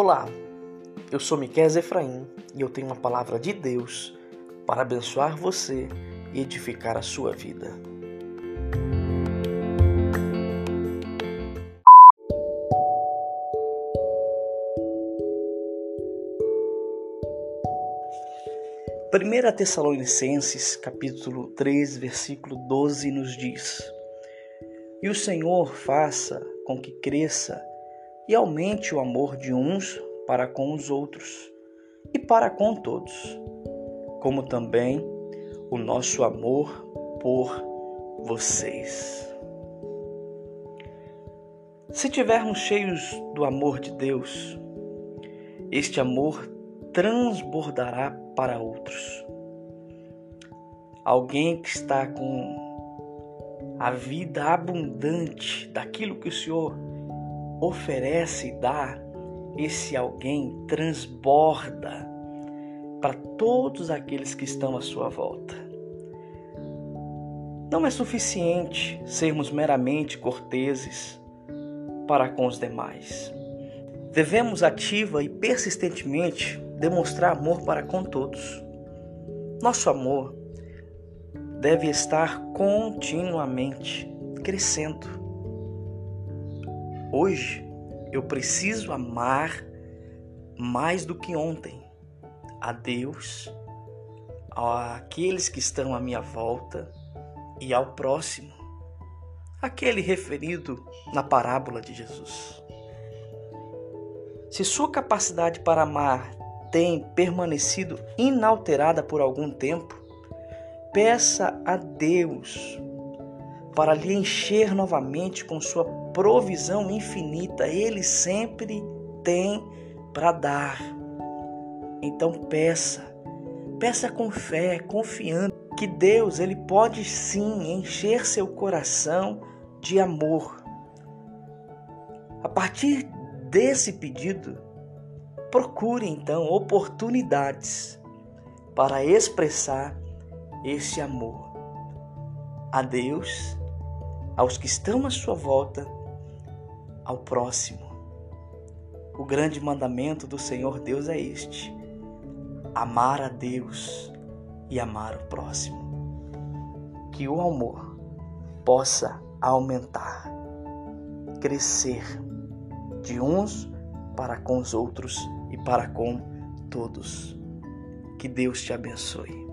Olá, eu sou Miquel Efraim e eu tenho uma palavra de Deus para abençoar você e edificar a sua vida. Primeira Tessalonicenses, capítulo 3, versículo 12 nos diz: E o Senhor faça com que cresça e aumente o amor de uns para com os outros e para com todos, como também o nosso amor por vocês. Se tivermos cheios do amor de Deus, este amor transbordará para outros. Alguém que está com a vida abundante daquilo que o Senhor oferece e dá, esse alguém transborda para todos aqueles que estão à sua volta. Não é suficiente sermos meramente corteses para com os demais. Devemos ativa e persistentemente demonstrar amor para com todos. Nosso amor deve estar continuamente crescendo. Hoje eu preciso amar mais do que ontem a Deus, àqueles que estão à minha volta e ao próximo, aquele referido na parábola de Jesus. Se sua capacidade para amar tem permanecido inalterada por algum tempo, peça a Deus para lhe encher novamente com sua provisão infinita. Ele sempre tem para dar. Então peça, peça com fé, confiando que Deus ele pode sim encher seu coração de amor. A partir desse pedido, procure então oportunidades para expressar esse amor a Deus aos que estão à sua volta, ao próximo. O grande mandamento do Senhor Deus é este: amar a Deus e amar o próximo. Que o amor possa aumentar, crescer de uns para com os outros e para com todos. Que Deus te abençoe.